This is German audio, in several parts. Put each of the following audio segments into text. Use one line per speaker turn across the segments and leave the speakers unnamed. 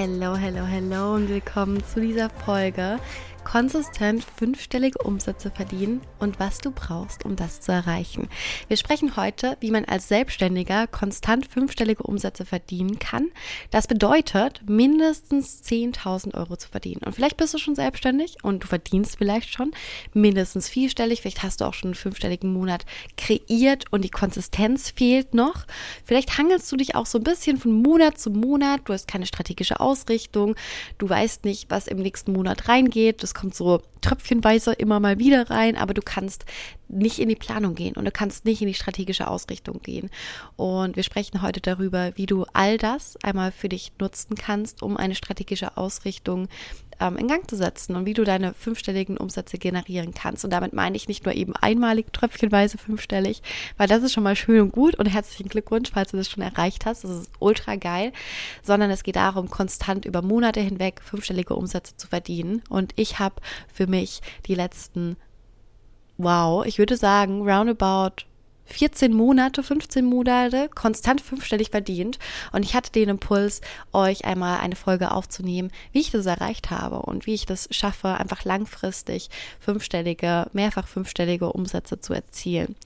Hello, hello, hello und willkommen zu dieser Folge konsistent fünfstellige Umsätze verdienen und was du brauchst, um das zu erreichen. Wir sprechen heute, wie man als Selbstständiger konstant fünfstellige Umsätze verdienen kann. Das bedeutet, mindestens 10.000 Euro zu verdienen. Und vielleicht bist du schon selbstständig und du verdienst vielleicht schon mindestens vierstellig. Vielleicht hast du auch schon einen fünfstelligen Monat kreiert und die Konsistenz fehlt noch. Vielleicht hangelst du dich auch so ein bisschen von Monat zu Monat. Du hast keine strategische Ausrichtung. Du weißt nicht, was im nächsten Monat reingeht. Das kommt so tröpfchenweise immer mal wieder rein, aber du kannst nicht in die Planung gehen und du kannst nicht in die strategische Ausrichtung gehen. Und wir sprechen heute darüber, wie du all das einmal für dich nutzen kannst, um eine strategische Ausrichtung ähm, in Gang zu setzen und wie du deine fünfstelligen Umsätze generieren kannst. Und damit meine ich nicht nur eben einmalig tröpfchenweise fünfstellig, weil das ist schon mal schön und gut und herzlichen Glückwunsch, falls du das schon erreicht hast. Das ist ultra geil, sondern es geht darum, konstant über Monate hinweg fünfstellige Umsätze zu verdienen. Und ich habe für mich die letzten, wow, ich würde sagen, roundabout 14 Monate, 15 Monate konstant fünfstellig verdient. Und ich hatte den Impuls, euch einmal eine Folge aufzunehmen, wie ich das erreicht habe und wie ich das schaffe, einfach langfristig fünfstellige, mehrfach fünfstellige Umsätze zu erzielen.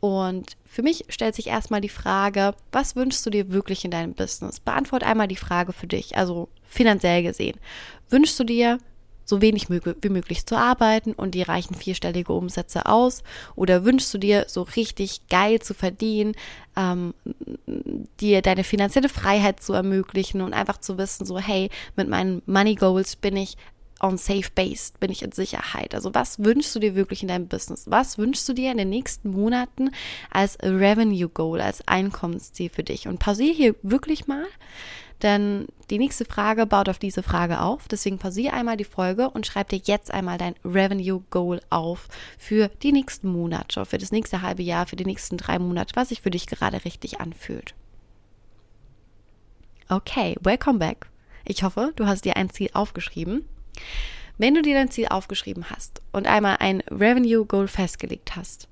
Und für mich stellt sich erstmal die Frage, was wünschst du dir wirklich in deinem Business? Beantwort einmal die Frage für dich, also finanziell gesehen. Wünschst du dir so wenig wie möglich zu arbeiten und die reichen vierstellige Umsätze aus? Oder wünschst du dir so richtig geil zu verdienen, ähm, dir deine finanzielle Freiheit zu ermöglichen und einfach zu wissen, so hey, mit meinen Money Goals bin ich on safe base, bin ich in Sicherheit. Also was wünschst du dir wirklich in deinem Business? Was wünschst du dir in den nächsten Monaten als Revenue Goal, als Einkommensziel für dich? Und pausiere hier wirklich mal denn die nächste Frage baut auf diese Frage auf. Deswegen pausiere einmal die Folge und schreib dir jetzt einmal dein Revenue Goal auf für die nächsten Monate, für das nächste halbe Jahr, für die nächsten drei Monate, was sich für dich gerade richtig anfühlt. Okay, welcome back. Ich hoffe, du hast dir ein Ziel aufgeschrieben. Wenn du dir dein Ziel aufgeschrieben hast und einmal ein Revenue Goal festgelegt hast,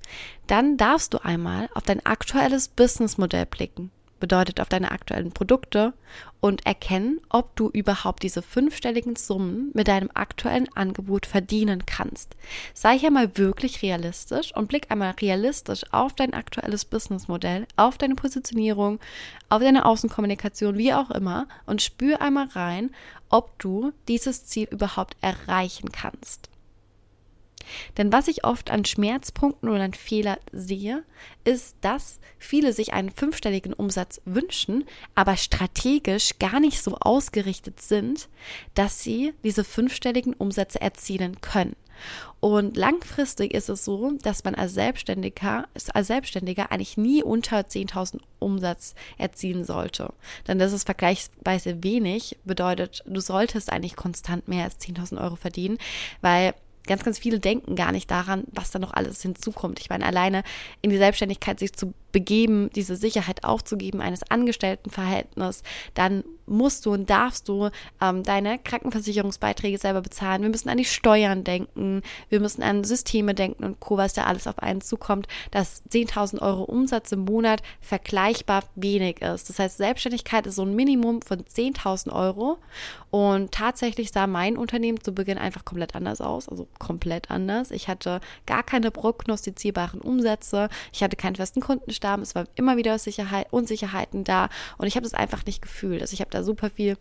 dann darfst du einmal auf dein aktuelles Businessmodell blicken bedeutet auf deine aktuellen Produkte und erkennen, ob du überhaupt diese fünfstelligen Summen mit deinem aktuellen Angebot verdienen kannst. Sei hier mal wirklich realistisch und blick einmal realistisch auf dein aktuelles Businessmodell, auf deine Positionierung, auf deine Außenkommunikation, wie auch immer und spür einmal rein, ob du dieses Ziel überhaupt erreichen kannst. Denn was ich oft an Schmerzpunkten oder an Fehler sehe, ist, dass viele sich einen fünfstelligen Umsatz wünschen, aber strategisch gar nicht so ausgerichtet sind, dass sie diese fünfstelligen Umsätze erzielen können. Und langfristig ist es so, dass man als Selbstständiger, als Selbstständiger eigentlich nie unter 10.000 Umsatz erzielen sollte. Denn das ist vergleichsweise wenig, bedeutet, du solltest eigentlich konstant mehr als 10.000 Euro verdienen, weil ganz, ganz viele denken gar nicht daran, was da noch alles hinzukommt. Ich meine, alleine in die Selbstständigkeit sich zu begeben, diese Sicherheit aufzugeben eines Angestelltenverhältnisses, dann musst du und darfst du ähm, deine Krankenversicherungsbeiträge selber bezahlen. Wir müssen an die Steuern denken, wir müssen an Systeme denken und Co., was da alles auf einen zukommt, dass 10.000 Euro Umsatz im Monat vergleichbar wenig ist. Das heißt, Selbstständigkeit ist so ein Minimum von 10.000 Euro und tatsächlich sah mein Unternehmen zu Beginn einfach komplett anders aus, also komplett anders. Ich hatte gar keine prognostizierbaren Umsätze, ich hatte keinen festen Kundenstamm, es war immer wieder Sicherheit, Unsicherheiten da. Und ich habe das einfach nicht gefühlt. Also ich habe da super viel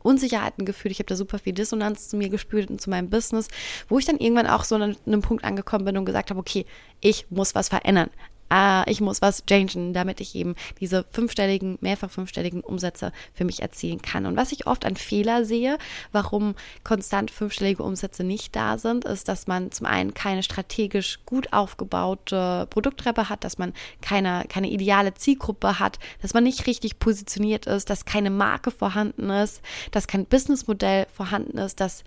Unsicherheiten gefühlt, ich habe da super viel Dissonanz zu mir gespürt und zu meinem Business, wo ich dann irgendwann auch so an einem Punkt angekommen bin und gesagt habe, okay, ich muss was verändern äh, ich muss was changen, damit ich eben diese fünfstelligen, mehrfach fünfstelligen Umsätze für mich erzielen kann. Und was ich oft an Fehler sehe, warum konstant fünfstellige Umsätze nicht da sind, ist, dass man zum einen keine strategisch gut aufgebaute Produkttreppe hat, dass man keine, keine ideale Zielgruppe hat, dass man nicht richtig positioniert ist, dass keine Marke vorhanden ist, dass kein Businessmodell vorhanden ist, dass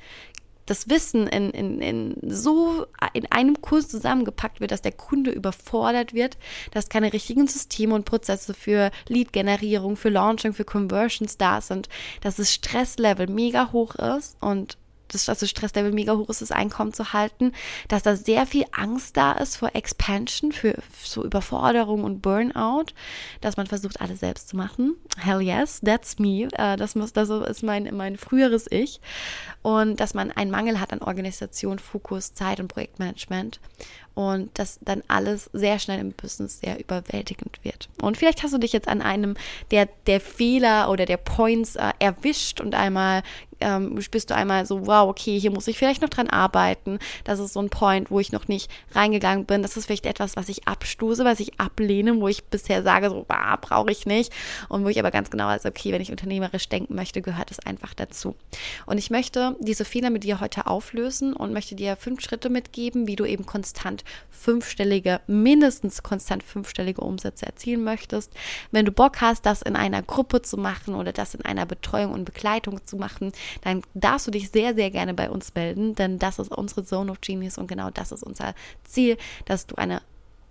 das Wissen in, in, in so in einem Kurs zusammengepackt wird, dass der Kunde überfordert wird, dass keine richtigen Systeme und Prozesse für Lead-Generierung, für Launching, für Conversions da sind, dass das Stresslevel mega hoch ist und das also Stresslevel mega hoch ist, das Einkommen zu halten, dass da sehr viel Angst da ist vor Expansion, für so Überforderung und Burnout, dass man versucht, alles selbst zu machen. Hell yes, that's me. Äh, das, muss, das ist mein, mein früheres Ich. Und dass man einen Mangel hat an Organisation, Fokus, Zeit und Projektmanagement und dass dann alles sehr schnell im Business sehr überwältigend wird. Und vielleicht hast du dich jetzt an einem der, der Fehler oder der Points äh, erwischt und einmal ähm, spürst du einmal so, wow, okay, hier muss ich vielleicht noch dran arbeiten. Das ist so ein Point, wo ich noch nicht reingegangen bin. Das ist vielleicht etwas, was ich abstoße, was ich ablehne, wo ich bisher sage, so, ah, brauche ich nicht. Und wo ich aber ganz genau weiß, okay, wenn ich unternehmerisch denken möchte, gehört es einfach dazu. Und ich möchte diese Fehler mit dir heute auflösen und möchte dir fünf Schritte mitgeben, wie du eben konstant fünfstellige, mindestens konstant fünfstellige Umsätze erzielen möchtest. Wenn du Bock hast, das in einer Gruppe zu machen oder das in einer Betreuung und Begleitung zu machen, dann darfst du dich sehr, sehr gerne bei uns melden, denn das ist unsere Zone of Genius und genau das ist unser Ziel, dass du eine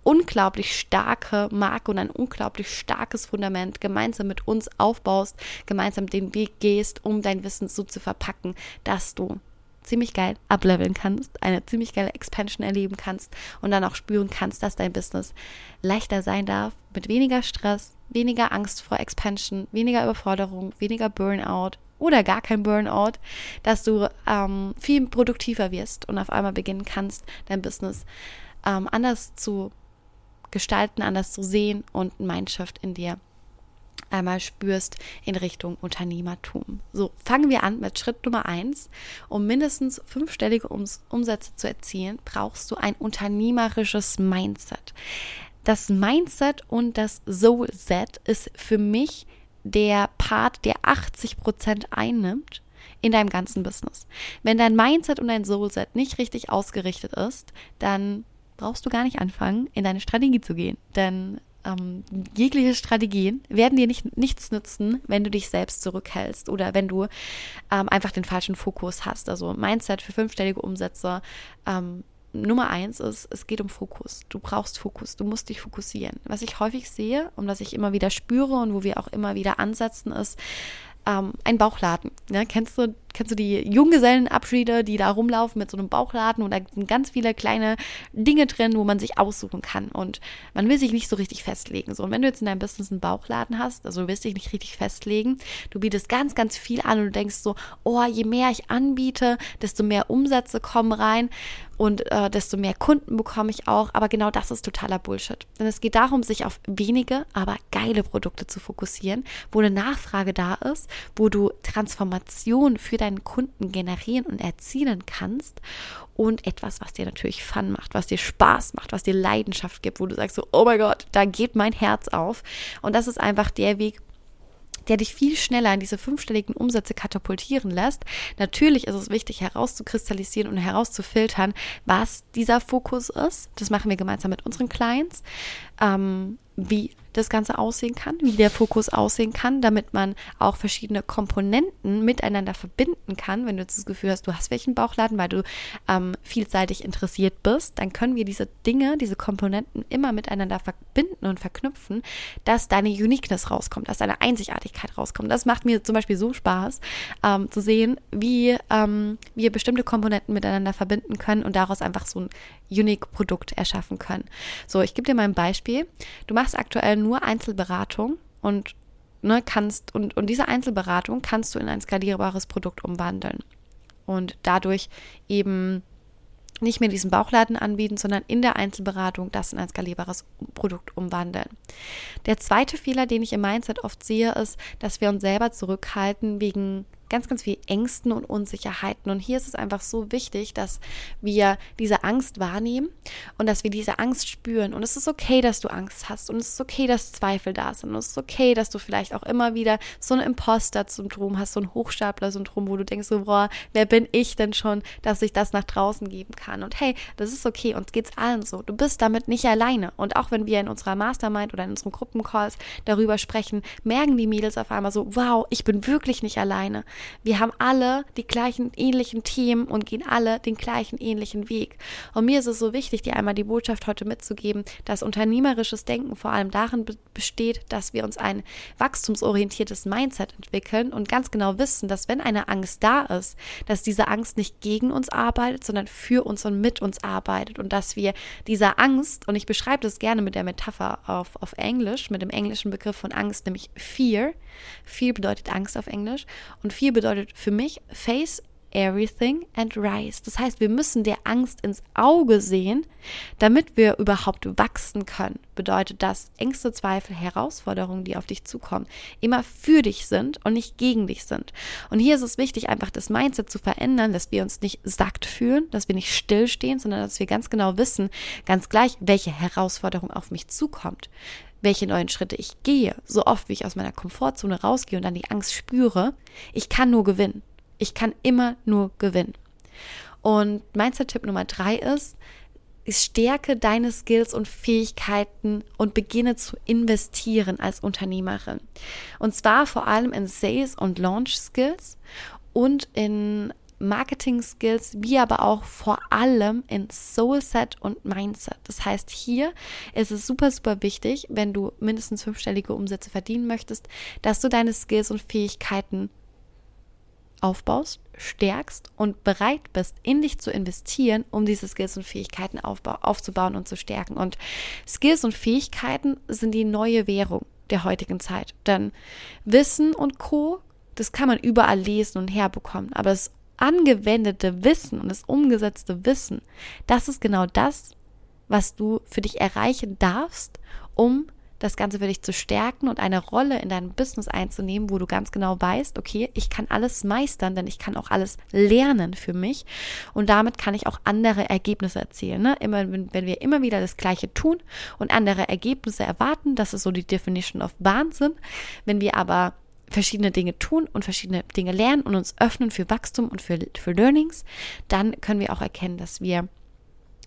unglaublich starke Marke und ein unglaublich starkes Fundament gemeinsam mit uns aufbaust, gemeinsam den Weg gehst, um dein Wissen so zu verpacken, dass du ziemlich geil ableveln kannst, eine ziemlich geile Expansion erleben kannst und dann auch spüren kannst, dass dein Business leichter sein darf, mit weniger Stress, weniger Angst vor Expansion, weniger Überforderung, weniger Burnout, oder gar kein Burnout, dass du ähm, viel produktiver wirst und auf einmal beginnen kannst, dein Business ähm, anders zu gestalten, anders zu sehen und ein Mindshift in dir einmal spürst in Richtung Unternehmertum. So, fangen wir an mit Schritt Nummer eins. Um mindestens fünfstellige Umsätze zu erzielen, brauchst du ein unternehmerisches Mindset. Das Mindset und das Soul-Set ist für mich der Part, der 80 Prozent einnimmt in deinem ganzen Business. Wenn dein Mindset und dein Soulset nicht richtig ausgerichtet ist, dann brauchst du gar nicht anfangen, in deine Strategie zu gehen. Denn ähm, jegliche Strategien werden dir nicht, nichts nützen, wenn du dich selbst zurückhältst oder wenn du ähm, einfach den falschen Fokus hast. Also Mindset für fünfstellige Umsätze ähm, Nummer eins ist, es geht um Fokus. Du brauchst Fokus, du musst dich fokussieren. Was ich häufig sehe und was ich immer wieder spüre und wo wir auch immer wieder ansetzen, ist, ähm, ein Bauchladen. Ja, kennst du, kennst du die Junggesellenabschiede, die da rumlaufen mit so einem Bauchladen und da sind ganz viele kleine Dinge drin, wo man sich aussuchen kann und man will sich nicht so richtig festlegen. So, und wenn du jetzt in deinem Business einen Bauchladen hast, also du willst dich nicht richtig festlegen, du bietest ganz, ganz viel an und du denkst so, oh, je mehr ich anbiete, desto mehr Umsätze kommen rein und äh, desto mehr Kunden bekomme ich auch. Aber genau das ist totaler Bullshit. Denn es geht darum, sich auf wenige, aber geile Produkte zu fokussieren, wo eine Nachfrage da ist, wo du Transformation für deinen Kunden generieren und erzielen kannst und etwas, was dir natürlich Fun macht, was dir Spaß macht, was dir Leidenschaft gibt, wo du sagst so, oh mein Gott, da geht mein Herz auf. Und das ist einfach der Weg, der dich viel schneller in diese fünfstelligen Umsätze katapultieren lässt. Natürlich ist es wichtig herauszukristallisieren und herauszufiltern, was dieser Fokus ist. Das machen wir gemeinsam mit unseren Clients. Ähm, wie das Ganze aussehen kann, wie der Fokus aussehen kann, damit man auch verschiedene Komponenten miteinander verbinden kann. Wenn du jetzt das Gefühl hast, du hast welchen Bauchladen, weil du ähm, vielseitig interessiert bist, dann können wir diese Dinge, diese Komponenten immer miteinander verbinden und verknüpfen, dass deine Uniqueness rauskommt, dass deine Einzigartigkeit rauskommt. Das macht mir zum Beispiel so Spaß, ähm, zu sehen, wie ähm, wir bestimmte Komponenten miteinander verbinden können und daraus einfach so ein Unique-Produkt erschaffen können. So, ich gebe dir mal ein Beispiel. Du machst aktuell nur Einzelberatung und ne, kannst und, und diese Einzelberatung kannst du in ein skalierbares Produkt umwandeln und dadurch eben nicht mehr diesen Bauchladen anbieten, sondern in der Einzelberatung das in ein skalierbares Produkt umwandeln. Der zweite Fehler, den ich im Mindset oft sehe, ist, dass wir uns selber zurückhalten wegen ganz, ganz viel Ängsten und Unsicherheiten. Und hier ist es einfach so wichtig, dass wir diese Angst wahrnehmen und dass wir diese Angst spüren. Und es ist okay, dass du Angst hast. Und es ist okay, dass Zweifel da sind. Und es ist okay, dass du vielleicht auch immer wieder so ein Imposter-Syndrom hast, so ein Hochstapler-Syndrom, wo du denkst, so, boah, wer bin ich denn schon, dass ich das nach draußen geben kann? Und hey, das ist okay. Uns geht's allen so. Du bist damit nicht alleine. Und auch wenn wir in unserer Mastermind oder in unseren Gruppencalls darüber sprechen, merken die Mädels auf einmal so, wow, ich bin wirklich nicht alleine. Wir haben alle die gleichen ähnlichen Themen und gehen alle den gleichen ähnlichen Weg. Und mir ist es so wichtig, dir einmal die Botschaft heute mitzugeben, dass unternehmerisches Denken vor allem darin besteht, dass wir uns ein wachstumsorientiertes Mindset entwickeln und ganz genau wissen, dass wenn eine Angst da ist, dass diese Angst nicht gegen uns arbeitet, sondern für uns und mit uns arbeitet und dass wir dieser Angst, und ich beschreibe das gerne mit der Metapher auf, auf Englisch, mit dem englischen Begriff von Angst, nämlich Fear. Fear bedeutet Angst auf Englisch und Fear bedeutet für mich Face everything and rise. Das heißt, wir müssen der Angst ins Auge sehen, damit wir überhaupt wachsen können. Bedeutet das, Ängste, Zweifel, Herausforderungen, die auf dich zukommen, immer für dich sind und nicht gegen dich sind. Und hier ist es wichtig, einfach das Mindset zu verändern, dass wir uns nicht sackt fühlen, dass wir nicht stillstehen, sondern dass wir ganz genau wissen, ganz gleich, welche Herausforderung auf mich zukommt welche neuen Schritte ich gehe, so oft wie ich aus meiner Komfortzone rausgehe und dann die Angst spüre, ich kann nur gewinnen. Ich kann immer nur gewinnen. Und Mindset-Tipp Nummer drei ist, stärke deine Skills und Fähigkeiten und beginne zu investieren als Unternehmerin. Und zwar vor allem in Sales und Launch Skills und in Marketing Skills, wie aber auch vor allem in Soulset und Mindset. Das heißt, hier ist es super, super wichtig, wenn du mindestens fünfstellige Umsätze verdienen möchtest, dass du deine Skills und Fähigkeiten aufbaust, stärkst und bereit bist, in dich zu investieren, um diese Skills und Fähigkeiten aufzubauen und zu stärken. Und Skills und Fähigkeiten sind die neue Währung der heutigen Zeit. Denn Wissen und Co., das kann man überall lesen und herbekommen. Aber das angewendete Wissen und das umgesetzte Wissen, das ist genau das, was du für dich erreichen darfst, um das Ganze für dich zu stärken und eine Rolle in deinem Business einzunehmen, wo du ganz genau weißt, okay, ich kann alles meistern, denn ich kann auch alles lernen für mich und damit kann ich auch andere Ergebnisse erzielen. Ne? Immer, wenn, wir immer wieder das Gleiche tun und andere Ergebnisse erwarten, das ist so die Definition of Wahnsinn. Wenn wir aber verschiedene Dinge tun und verschiedene Dinge lernen und uns öffnen für Wachstum und für, für Learnings, dann können wir auch erkennen, dass wir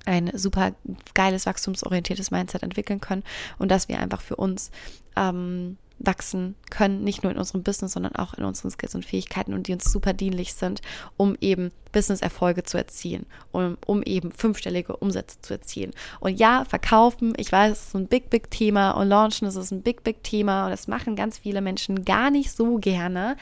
ein super geiles, wachstumsorientiertes Mindset entwickeln können und dass wir einfach für uns ähm, wachsen können, nicht nur in unserem Business, sondern auch in unseren Skills und Fähigkeiten und die uns super dienlich sind, um eben Business-Erfolge zu erzielen, um, um eben fünfstellige Umsätze zu erzielen. Und ja, verkaufen, ich weiß, es ist ein big, big Thema und launchen, es ist ein big, big Thema und das machen ganz viele Menschen gar nicht so gerne.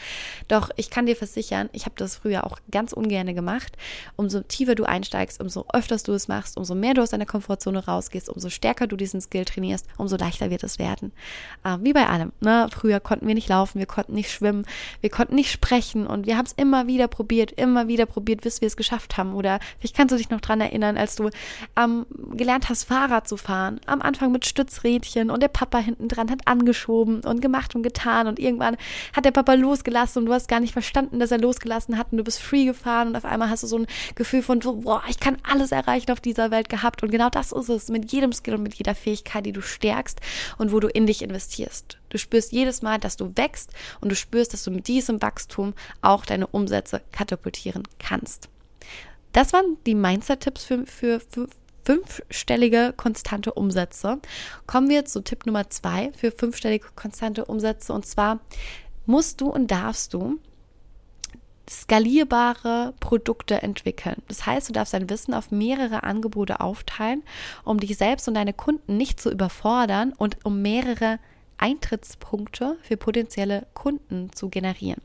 Doch ich kann dir versichern, ich habe das früher auch ganz ungern gemacht. Umso tiefer du einsteigst, umso öfters du es machst, umso mehr du aus deiner Komfortzone rausgehst, umso stärker du diesen Skill trainierst, umso leichter wird es werden. Äh, wie bei allem. Ne? Früher konnten wir nicht laufen, wir konnten nicht schwimmen, wir konnten nicht sprechen und wir haben es immer wieder probiert, immer wieder probiert, bis wir es geschafft haben. Oder vielleicht kannst du dich noch dran erinnern, als du ähm, gelernt hast, Fahrrad zu fahren. Am Anfang mit Stützrädchen und der Papa hinten dran hat angeschoben und gemacht und getan. Und irgendwann hat der Papa losgelassen und du hast gar nicht verstanden, dass er losgelassen hat und du bist free gefahren und auf einmal hast du so ein Gefühl von, boah, ich kann alles erreichen auf dieser Welt gehabt. Und genau das ist es mit jedem Skill und mit jeder Fähigkeit, die du stärkst und wo du in dich investierst. Du spürst jedes Mal, dass du wächst und du spürst, dass du mit diesem Wachstum auch deine Umsätze katapultieren kannst. Das waren die Mindset-Tipps für, für, für fünfstellige konstante Umsätze. Kommen wir zu Tipp Nummer zwei für fünfstellige konstante Umsätze. Und zwar musst du und darfst du skalierbare Produkte entwickeln. Das heißt, du darfst dein Wissen auf mehrere Angebote aufteilen, um dich selbst und deine Kunden nicht zu überfordern und um mehrere Eintrittspunkte für potenzielle Kunden zu generieren.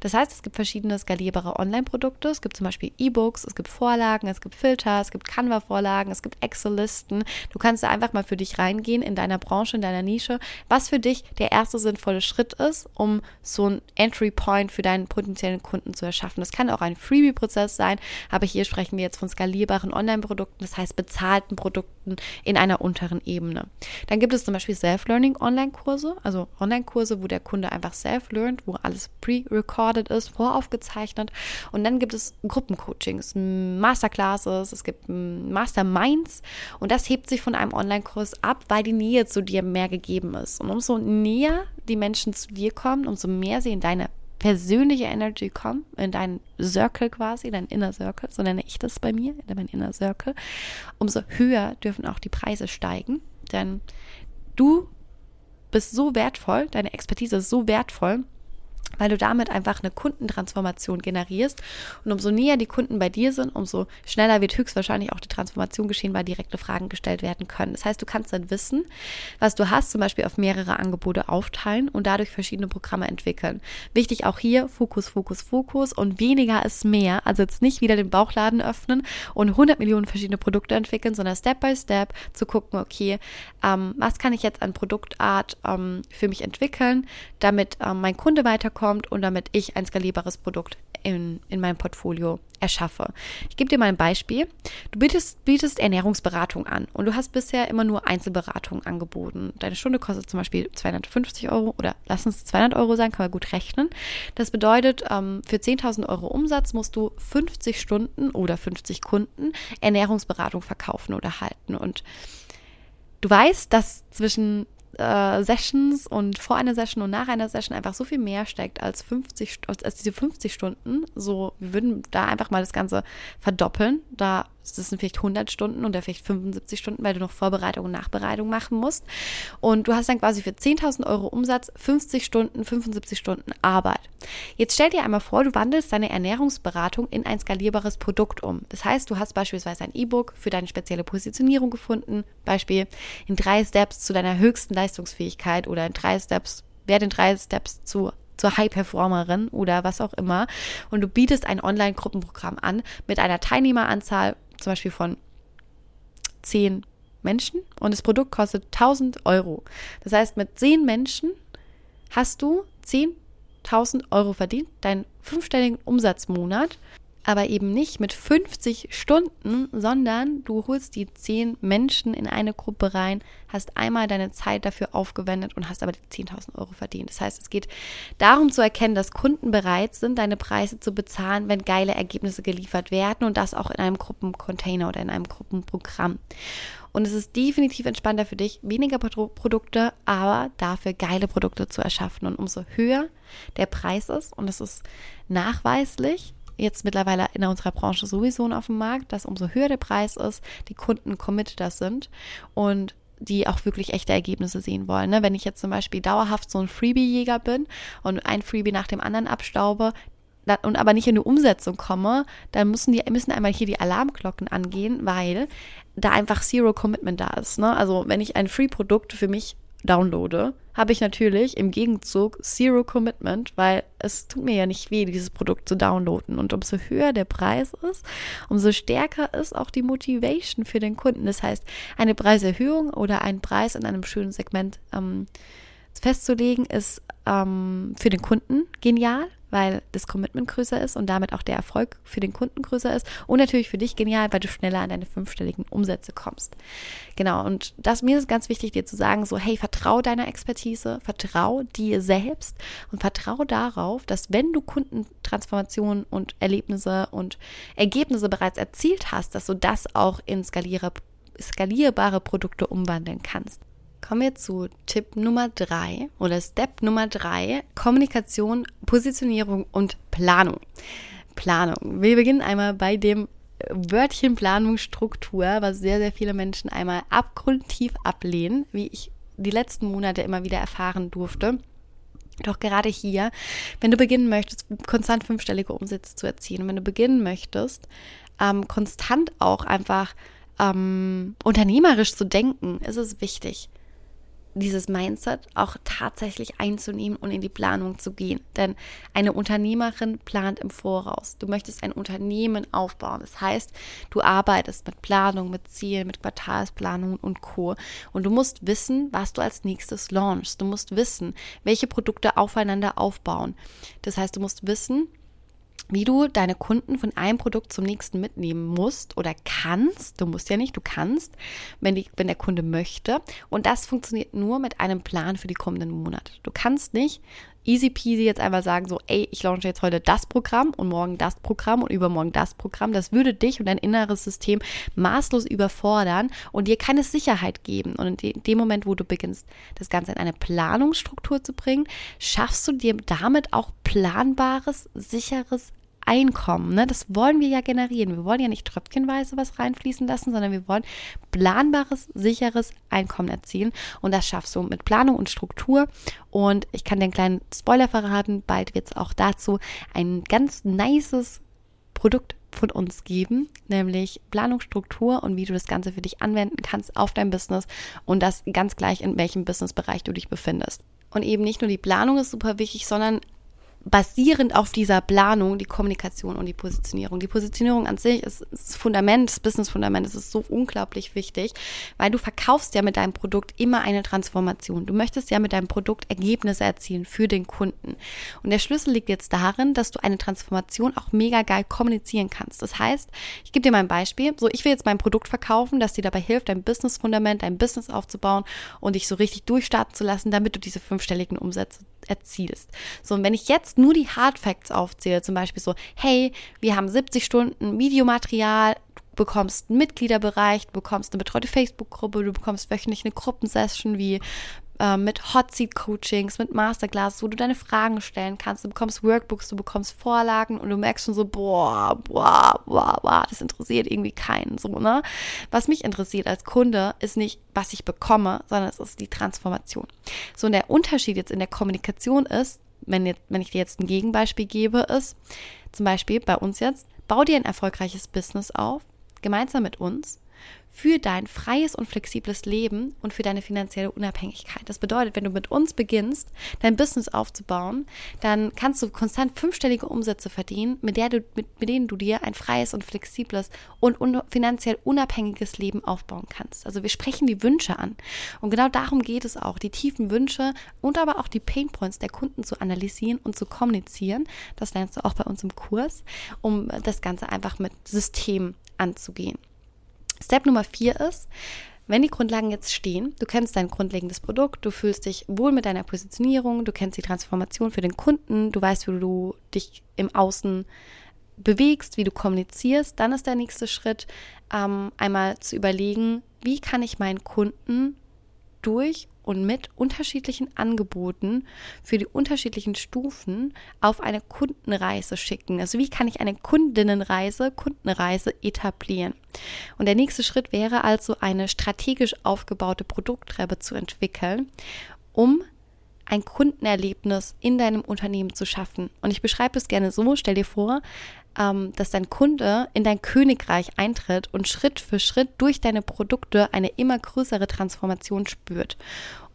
Das heißt, es gibt verschiedene skalierbare Online-Produkte. Es gibt zum Beispiel E-Books, es gibt Vorlagen, es gibt Filter, es gibt Canva-Vorlagen, es gibt Excel-Listen. Du kannst da einfach mal für dich reingehen in deiner Branche, in deiner Nische, was für dich der erste sinnvolle Schritt ist, um so ein Entry-Point für deinen potenziellen Kunden zu erschaffen. Das kann auch ein Freebie-Prozess sein, aber hier sprechen wir jetzt von skalierbaren Online-Produkten, das heißt bezahlten Produkten in einer unteren Ebene. Dann gibt es zum Beispiel Self-Learning Online-Kurse, also Online-Kurse, wo der Kunde einfach self-learnt, wo alles pre pre-recorded ist, voraufgezeichnet. Und dann gibt es Gruppencoachings, Masterclasses, es gibt Masterminds. Und das hebt sich von einem Online-Kurs ab, weil die Nähe zu dir mehr gegeben ist. Und umso näher die Menschen zu dir kommen, umso mehr sie in deine persönliche Energy kommen, in deinen Circle quasi, dein Inner Circle, so nenne ich das bei mir, in mein Inner Circle, umso höher dürfen auch die Preise steigen. Denn du bist so wertvoll, deine Expertise ist so wertvoll, weil du damit einfach eine Kundentransformation generierst. Und umso näher die Kunden bei dir sind, umso schneller wird höchstwahrscheinlich auch die Transformation geschehen, weil direkte Fragen gestellt werden können. Das heißt, du kannst dann Wissen, was du hast, zum Beispiel auf mehrere Angebote aufteilen und dadurch verschiedene Programme entwickeln. Wichtig auch hier, Fokus, Fokus, Fokus und weniger ist mehr. Also jetzt nicht wieder den Bauchladen öffnen und 100 Millionen verschiedene Produkte entwickeln, sondern Step by Step zu gucken, okay, ähm, was kann ich jetzt an Produktart ähm, für mich entwickeln, damit ähm, mein Kunde weiterkommt kommt und damit ich ein skalierbares Produkt in, in meinem Portfolio erschaffe. Ich gebe dir mal ein Beispiel. Du bietest, bietest Ernährungsberatung an und du hast bisher immer nur Einzelberatung angeboten. Deine Stunde kostet zum Beispiel 250 Euro oder lass uns 200 Euro sein, kann man gut rechnen. Das bedeutet, ähm, für 10.000 Euro Umsatz musst du 50 Stunden oder 50 Kunden Ernährungsberatung verkaufen oder halten. Und du weißt, dass zwischen äh, Sessions und vor einer Session und nach einer Session einfach so viel mehr steckt als 50, als diese 50 Stunden. So, wir würden da einfach mal das Ganze verdoppeln. Da das sind vielleicht 100 Stunden oder vielleicht 75 Stunden, weil du noch Vorbereitung und Nachbereitung machen musst. Und du hast dann quasi für 10.000 Euro Umsatz 50 Stunden, 75 Stunden Arbeit. Jetzt stell dir einmal vor, du wandelst deine Ernährungsberatung in ein skalierbares Produkt um. Das heißt, du hast beispielsweise ein E-Book für deine spezielle Positionierung gefunden. Beispiel in drei Steps zu deiner höchsten Leistungsfähigkeit oder in drei Steps, werde in drei Steps zu zur High-Performerin oder was auch immer. Und du bietest ein Online-Gruppenprogramm an mit einer Teilnehmeranzahl zum Beispiel von zehn Menschen und das Produkt kostet 1000 Euro. Das heißt, mit zehn Menschen hast du 10.000 Euro verdient, deinen fünfstelligen Umsatzmonat aber eben nicht mit 50 Stunden, sondern du holst die 10 Menschen in eine Gruppe rein, hast einmal deine Zeit dafür aufgewendet und hast aber die 10.000 Euro verdient. Das heißt, es geht darum zu erkennen, dass Kunden bereit sind, deine Preise zu bezahlen, wenn geile Ergebnisse geliefert werden und das auch in einem Gruppencontainer oder in einem Gruppenprogramm. Und es ist definitiv entspannter für dich, weniger Produkte, aber dafür geile Produkte zu erschaffen. Und umso höher der Preis ist, und es ist nachweislich, jetzt mittlerweile in unserer Branche sowieso auf dem Markt, dass umso höher der Preis ist, die Kunden committed sind und die auch wirklich echte Ergebnisse sehen wollen. Ne? Wenn ich jetzt zum Beispiel dauerhaft so ein Freebie-Jäger bin und ein Freebie nach dem anderen abstaube, und aber nicht in die Umsetzung komme, dann müssen die müssen einmal hier die Alarmglocken angehen, weil da einfach Zero Commitment da ist. Ne? Also wenn ich ein Free-Produkt für mich downloade, habe ich natürlich im Gegenzug Zero Commitment, weil es tut mir ja nicht weh, dieses Produkt zu downloaden. Und umso höher der Preis ist, umso stärker ist auch die Motivation für den Kunden. Das heißt, eine Preiserhöhung oder ein Preis in einem schönen Segment ähm, festzulegen, ist ähm, für den Kunden genial, weil das Commitment größer ist und damit auch der Erfolg für den Kunden größer ist und natürlich für dich genial, weil du schneller an deine fünfstelligen Umsätze kommst. Genau, und das mir ist ganz wichtig, dir zu sagen, so, hey, vertrau deiner Expertise, vertrau dir selbst und vertrau darauf, dass wenn du Kundentransformationen und Erlebnisse und Ergebnisse bereits erzielt hast, dass du das auch in skalierbare Produkte umwandeln kannst. Kommen wir zu Tipp Nummer drei oder Step Nummer drei: Kommunikation, Positionierung und Planung. Planung. Wir beginnen einmal bei dem Wörtchen Planungsstruktur, was sehr, sehr viele Menschen einmal abgrundtief ablehnen, wie ich die letzten Monate immer wieder erfahren durfte. Doch gerade hier, wenn du beginnen möchtest, konstant fünfstellige Umsätze zu erzielen, wenn du beginnen möchtest, ähm, konstant auch einfach ähm, unternehmerisch zu denken, ist es wichtig, dieses Mindset auch tatsächlich einzunehmen und in die Planung zu gehen. Denn eine Unternehmerin plant im Voraus. Du möchtest ein Unternehmen aufbauen. Das heißt, du arbeitest mit Planung, mit Zielen, mit Quartalsplanung und Co. Und du musst wissen, was du als nächstes launchst. Du musst wissen, welche Produkte aufeinander aufbauen. Das heißt, du musst wissen, wie du deine Kunden von einem Produkt zum nächsten mitnehmen musst oder kannst. Du musst ja nicht, du kannst, wenn, die, wenn der Kunde möchte. Und das funktioniert nur mit einem Plan für die kommenden Monate. Du kannst nicht easy peasy jetzt einmal sagen, so, ey, ich launche jetzt heute das Programm und morgen das Programm und übermorgen das Programm. Das würde dich und dein inneres System maßlos überfordern und dir keine Sicherheit geben. Und in dem Moment, wo du beginnst, das Ganze in eine Planungsstruktur zu bringen, schaffst du dir damit auch planbares, sicheres Einkommen. Ne? Das wollen wir ja generieren. Wir wollen ja nicht tröpfchenweise was reinfließen lassen, sondern wir wollen planbares, sicheres Einkommen erzielen. Und das schaffst du mit Planung und Struktur. Und ich kann dir einen kleinen Spoiler verraten. Bald wird es auch dazu ein ganz nices Produkt von uns geben, nämlich Planungsstruktur und wie du das Ganze für dich anwenden kannst auf dein Business und das ganz gleich in welchem Businessbereich du dich befindest. Und eben nicht nur die Planung ist super wichtig, sondern basierend auf dieser Planung die Kommunikation und die Positionierung. Die Positionierung an sich ist das Fundament, das Business-Fundament, das ist so unglaublich wichtig, weil du verkaufst ja mit deinem Produkt immer eine Transformation. Du möchtest ja mit deinem Produkt Ergebnisse erzielen für den Kunden. Und der Schlüssel liegt jetzt darin, dass du eine Transformation auch mega geil kommunizieren kannst. Das heißt, ich gebe dir mal ein Beispiel. So, ich will jetzt mein Produkt verkaufen, das dir dabei hilft, dein Business-Fundament, dein Business aufzubauen und dich so richtig durchstarten zu lassen, damit du diese fünfstelligen Umsätze erzielst. So, und wenn ich jetzt nur die Hard Facts aufzähle, zum Beispiel so, hey, wir haben 70 Stunden Videomaterial, du bekommst einen Mitgliederbereich, du bekommst eine betreute Facebook-Gruppe, du bekommst wöchentlich eine Gruppensession wie äh, mit Hot Seat Coachings, mit Masterclass, wo du deine Fragen stellen kannst. Du bekommst Workbooks, du bekommst Vorlagen und du merkst schon so, boah, boah, boah, boah, das interessiert irgendwie keinen so, ne? Was mich interessiert als Kunde ist nicht, was ich bekomme, sondern es ist die Transformation. So, und der Unterschied jetzt in der Kommunikation ist, wenn, jetzt, wenn ich dir jetzt ein Gegenbeispiel gebe, ist zum Beispiel bei uns jetzt, bau dir ein erfolgreiches Business auf, gemeinsam mit uns für dein freies und flexibles Leben und für deine finanzielle Unabhängigkeit. Das bedeutet, wenn du mit uns beginnst, dein Business aufzubauen, dann kannst du konstant fünfstellige Umsätze verdienen, mit, der du, mit, mit denen du dir ein freies und flexibles und un finanziell unabhängiges Leben aufbauen kannst. Also wir sprechen die Wünsche an. Und genau darum geht es auch, die tiefen Wünsche und aber auch die Painpoints der Kunden zu analysieren und zu kommunizieren. Das lernst du auch bei uns im Kurs, um das Ganze einfach mit System anzugehen. Step Nummer vier ist, wenn die Grundlagen jetzt stehen, du kennst dein grundlegendes Produkt, du fühlst dich wohl mit deiner Positionierung, du kennst die Transformation für den Kunden, du weißt, wie du dich im Außen bewegst, wie du kommunizierst, dann ist der nächste Schritt, ähm, einmal zu überlegen, wie kann ich meinen Kunden durch und mit unterschiedlichen Angeboten für die unterschiedlichen Stufen auf eine Kundenreise schicken. Also wie kann ich eine Kundinnenreise, Kundenreise etablieren? Und der nächste Schritt wäre also eine strategisch aufgebaute Produkttreppe zu entwickeln, um ein Kundenerlebnis in deinem Unternehmen zu schaffen. Und ich beschreibe es gerne so, stell dir vor, ähm, dass dein Kunde in dein Königreich eintritt und Schritt für Schritt durch deine Produkte eine immer größere Transformation spürt.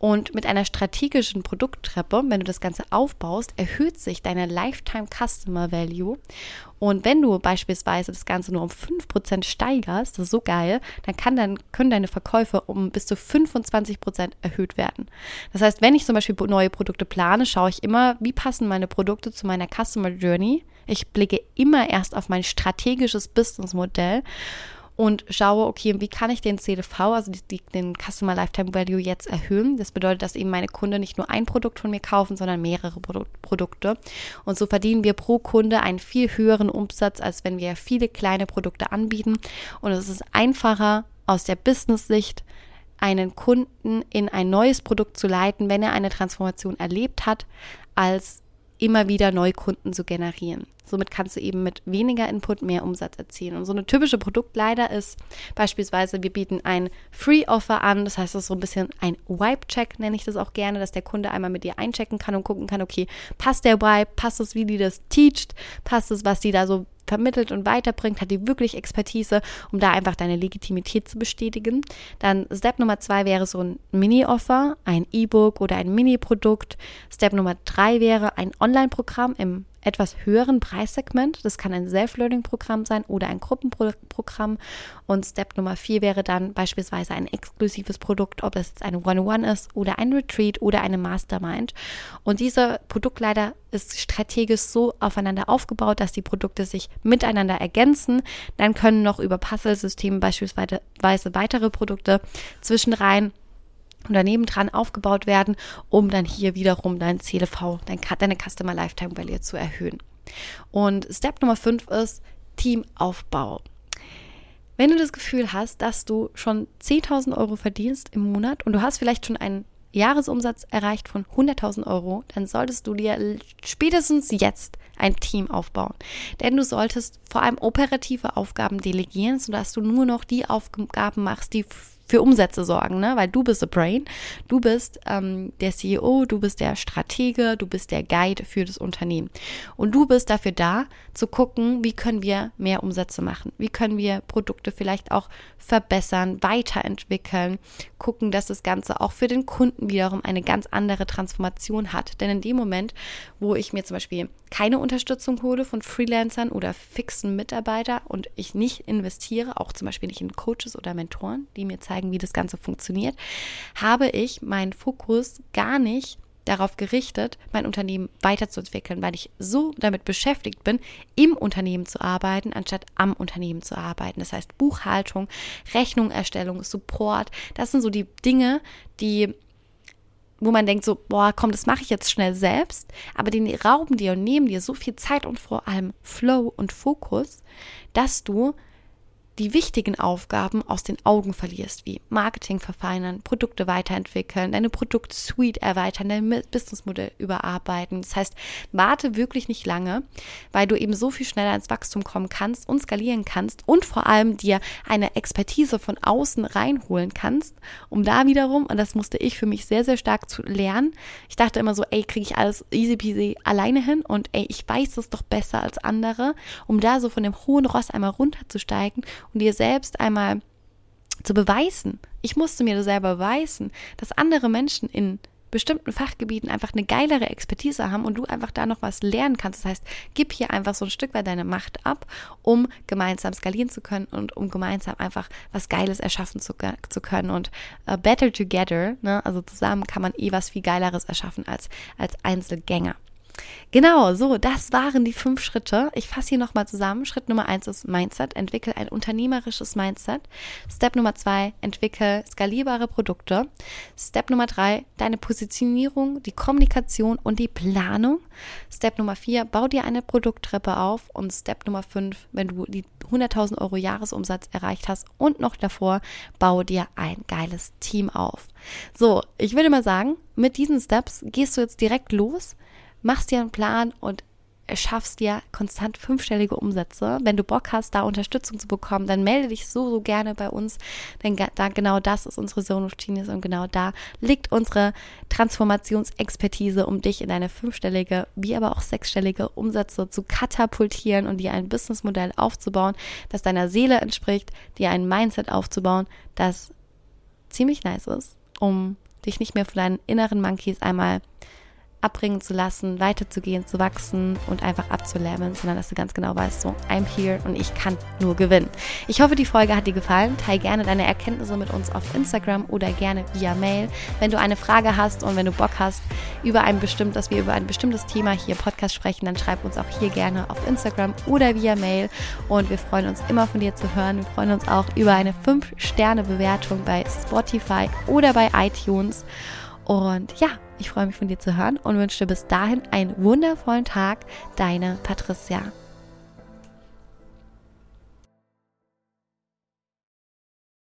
Und mit einer strategischen Produkttreppe, wenn du das Ganze aufbaust, erhöht sich deine Lifetime Customer Value. Und wenn du beispielsweise das Ganze nur um 5% steigerst, das ist so geil, dann, kann dann können deine Verkäufe um bis zu 25% erhöht werden. Das heißt, wenn ich zum Beispiel neue Produkte plane, schaue ich immer, wie passen meine Produkte zu meiner Customer Journey. Ich blicke immer erst auf mein strategisches Businessmodell und schaue, okay, wie kann ich den CDV, also die, den Customer Lifetime Value jetzt erhöhen. Das bedeutet, dass eben meine Kunden nicht nur ein Produkt von mir kaufen, sondern mehrere Produ Produkte. Und so verdienen wir pro Kunde einen viel höheren Umsatz, als wenn wir viele kleine Produkte anbieten. Und es ist einfacher aus der Business-Sicht, einen Kunden in ein neues Produkt zu leiten, wenn er eine Transformation erlebt hat, als immer wieder Neukunden zu generieren. Somit kannst du eben mit weniger Input mehr Umsatz erzielen. Und so eine typische Produktleiter ist beispielsweise, wir bieten ein Free-Offer an. Das heißt, das ist so ein bisschen ein Wipe-Check, nenne ich das auch gerne, dass der Kunde einmal mit dir einchecken kann und gucken kann, okay, passt der Wipe, passt es, wie die das teacht, passt es, was die da so vermittelt und weiterbringt, hat die wirklich Expertise, um da einfach deine Legitimität zu bestätigen. Dann Step Nummer zwei wäre so ein Mini-Offer, ein E-Book oder ein Mini-Produkt. Step Nummer drei wäre ein Online-Programm im etwas höheren Preissegment. Das kann ein Self-Learning-Programm sein oder ein Gruppenprogramm. Und Step Nummer vier wäre dann beispielsweise ein exklusives Produkt, ob es jetzt eine One-on-One ist oder ein Retreat oder eine Mastermind. Und diese Produktleiter ist strategisch so aufeinander aufgebaut, dass die Produkte sich miteinander ergänzen. Dann können noch über Puzzle-Systeme beispielsweise weitere Produkte zwischenrein oder nebendran aufgebaut werden, um dann hier wiederum dein CLV, dein, deine Customer Lifetime Value zu erhöhen. Und Step Nummer 5 ist Teamaufbau. Wenn du das Gefühl hast, dass du schon 10.000 Euro verdienst im Monat und du hast vielleicht schon einen Jahresumsatz erreicht von 100.000 Euro, dann solltest du dir spätestens jetzt ein Team aufbauen. Denn du solltest vor allem operative Aufgaben delegieren, sodass du nur noch die Aufgaben machst, die für Umsätze sorgen, ne? weil du bist the Brain, du bist ähm, der CEO, du bist der Stratege, du bist der Guide für das Unternehmen. Und du bist dafür da, zu gucken, wie können wir mehr Umsätze machen, wie können wir Produkte vielleicht auch verbessern, weiterentwickeln, gucken, dass das Ganze auch für den Kunden wiederum eine ganz andere Transformation hat. Denn in dem Moment, wo ich mir zum Beispiel keine Unterstützung hole von Freelancern oder fixen Mitarbeiter und ich nicht investiere, auch zum Beispiel nicht in Coaches oder Mentoren, die mir zeigen, wie das Ganze funktioniert, habe ich meinen Fokus gar nicht darauf gerichtet, mein Unternehmen weiterzuentwickeln, weil ich so damit beschäftigt bin, im Unternehmen zu arbeiten, anstatt am Unternehmen zu arbeiten. Das heißt Buchhaltung, Rechnungserstellung, Support, das sind so die Dinge, die wo man denkt so, boah, komm, das mache ich jetzt schnell selbst, aber die rauben dir und nehmen dir so viel Zeit und vor allem Flow und Fokus, dass du die wichtigen Aufgaben aus den Augen verlierst, wie Marketing verfeinern, Produkte weiterentwickeln, deine Produktsuite erweitern, dein Businessmodell überarbeiten. Das heißt, warte wirklich nicht lange, weil du eben so viel schneller ins Wachstum kommen kannst und skalieren kannst und vor allem dir eine Expertise von außen reinholen kannst, um da wiederum, und das musste ich für mich sehr, sehr stark zu lernen. Ich dachte immer so, ey, kriege ich alles easy peasy alleine hin und ey, ich weiß es doch besser als andere, um da so von dem hohen Ross einmal runterzusteigen und dir selbst einmal zu beweisen. Ich musste mir selber beweisen, dass andere Menschen in bestimmten Fachgebieten einfach eine geilere Expertise haben und du einfach da noch was lernen kannst. Das heißt, gib hier einfach so ein Stück weit deine Macht ab, um gemeinsam skalieren zu können und um gemeinsam einfach was Geiles erschaffen zu, zu können. Und uh, better together, ne? also zusammen kann man eh was viel Geileres erschaffen als als Einzelgänger. Genau, so, das waren die fünf Schritte. Ich fasse hier nochmal zusammen. Schritt Nummer eins ist Mindset. Entwickel ein unternehmerisches Mindset. Step Nummer zwei, entwickel skalierbare Produkte. Step Nummer drei, deine Positionierung, die Kommunikation und die Planung. Step Nummer vier, bau dir eine Produkttreppe auf. Und Step Nummer fünf, wenn du die 100.000 Euro Jahresumsatz erreicht hast und noch davor, bau dir ein geiles Team auf. So, ich würde mal sagen, mit diesen Steps gehst du jetzt direkt los machst dir einen Plan und schaffst dir konstant fünfstellige Umsätze. Wenn du Bock hast, da Unterstützung zu bekommen, dann melde dich so, so gerne bei uns, denn da, genau das ist unsere Zone of Genius und genau da liegt unsere Transformationsexpertise, um dich in deine fünfstellige, wie aber auch sechsstellige Umsätze zu katapultieren und dir ein Businessmodell aufzubauen, das deiner Seele entspricht, dir ein Mindset aufzubauen, das ziemlich nice ist, um dich nicht mehr von deinen inneren Monkeys einmal abbringen zu lassen, weiterzugehen, zu wachsen und einfach abzuleveln, sondern dass du ganz genau weißt, so, I'm here und ich kann nur gewinnen. Ich hoffe, die Folge hat dir gefallen. Teil gerne deine Erkenntnisse mit uns auf Instagram oder gerne via Mail. Wenn du eine Frage hast und wenn du Bock hast, über ein bestimmtes, dass wir über ein bestimmtes Thema hier Podcast sprechen, dann schreib uns auch hier gerne auf Instagram oder via Mail. Und wir freuen uns immer von dir zu hören. Wir freuen uns auch über eine 5-Sterne-Bewertung bei Spotify oder bei iTunes. Und ja, ich freue mich von dir zu hören und wünsche dir bis dahin einen wundervollen Tag. Deine Patricia.